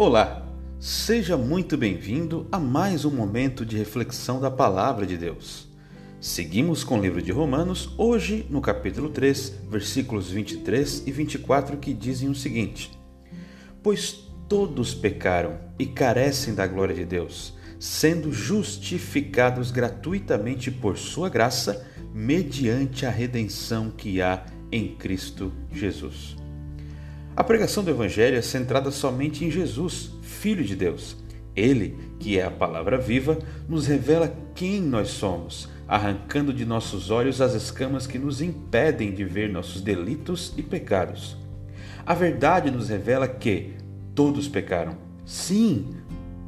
Olá, seja muito bem-vindo a mais um momento de reflexão da Palavra de Deus. Seguimos com o livro de Romanos, hoje no capítulo 3, versículos 23 e 24, que dizem o seguinte: Pois todos pecaram e carecem da glória de Deus, sendo justificados gratuitamente por Sua graça, mediante a redenção que há em Cristo Jesus. A pregação do Evangelho é centrada somente em Jesus, Filho de Deus. Ele, que é a palavra viva, nos revela quem nós somos, arrancando de nossos olhos as escamas que nos impedem de ver nossos delitos e pecados. A verdade nos revela que todos pecaram. Sim,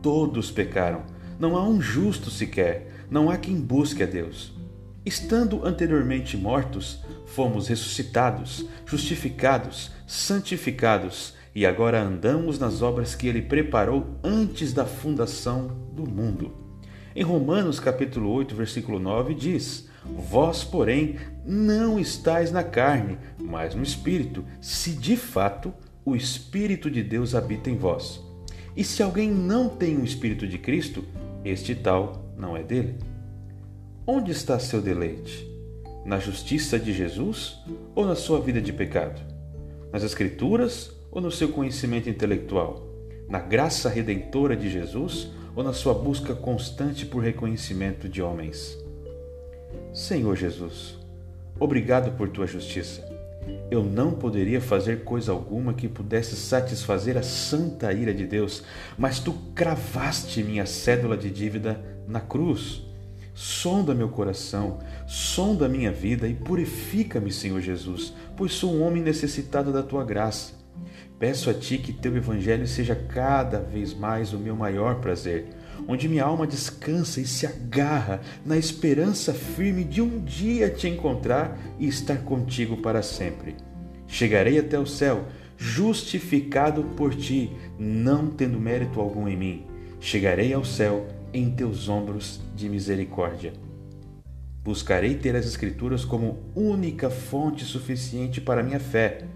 todos pecaram. Não há um justo sequer, não há quem busque a Deus. Estando anteriormente mortos, fomos ressuscitados, justificados, santificados e agora andamos nas obras que ele preparou antes da fundação do mundo. Em Romanos capítulo 8, versículo 9 diz: Vós, porém, não estais na carne, mas no espírito, se de fato o espírito de Deus habita em vós. E se alguém não tem o espírito de Cristo, este tal não é dele. Onde está seu deleite? Na justiça de Jesus ou na sua vida de pecado? Nas Escrituras ou no seu conhecimento intelectual? Na graça redentora de Jesus ou na sua busca constante por reconhecimento de homens? Senhor Jesus, obrigado por tua justiça. Eu não poderia fazer coisa alguma que pudesse satisfazer a santa ira de Deus, mas tu cravaste minha cédula de dívida na cruz Sonda meu coração, sonda minha vida e purifica-me, Senhor Jesus, pois sou um homem necessitado da tua graça. Peço a ti que teu evangelho seja cada vez mais o meu maior prazer, onde minha alma descansa e se agarra na esperança firme de um dia te encontrar e estar contigo para sempre. Chegarei até o céu, justificado por ti, não tendo mérito algum em mim. Chegarei ao céu em teus ombros de misericórdia. Buscarei ter as Escrituras como única fonte suficiente para minha fé.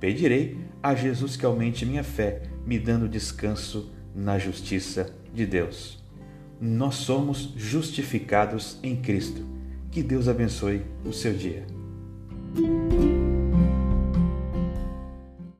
Pedirei a Jesus que aumente minha fé, me dando descanso na justiça de Deus. Nós somos justificados em Cristo. Que Deus abençoe o seu dia.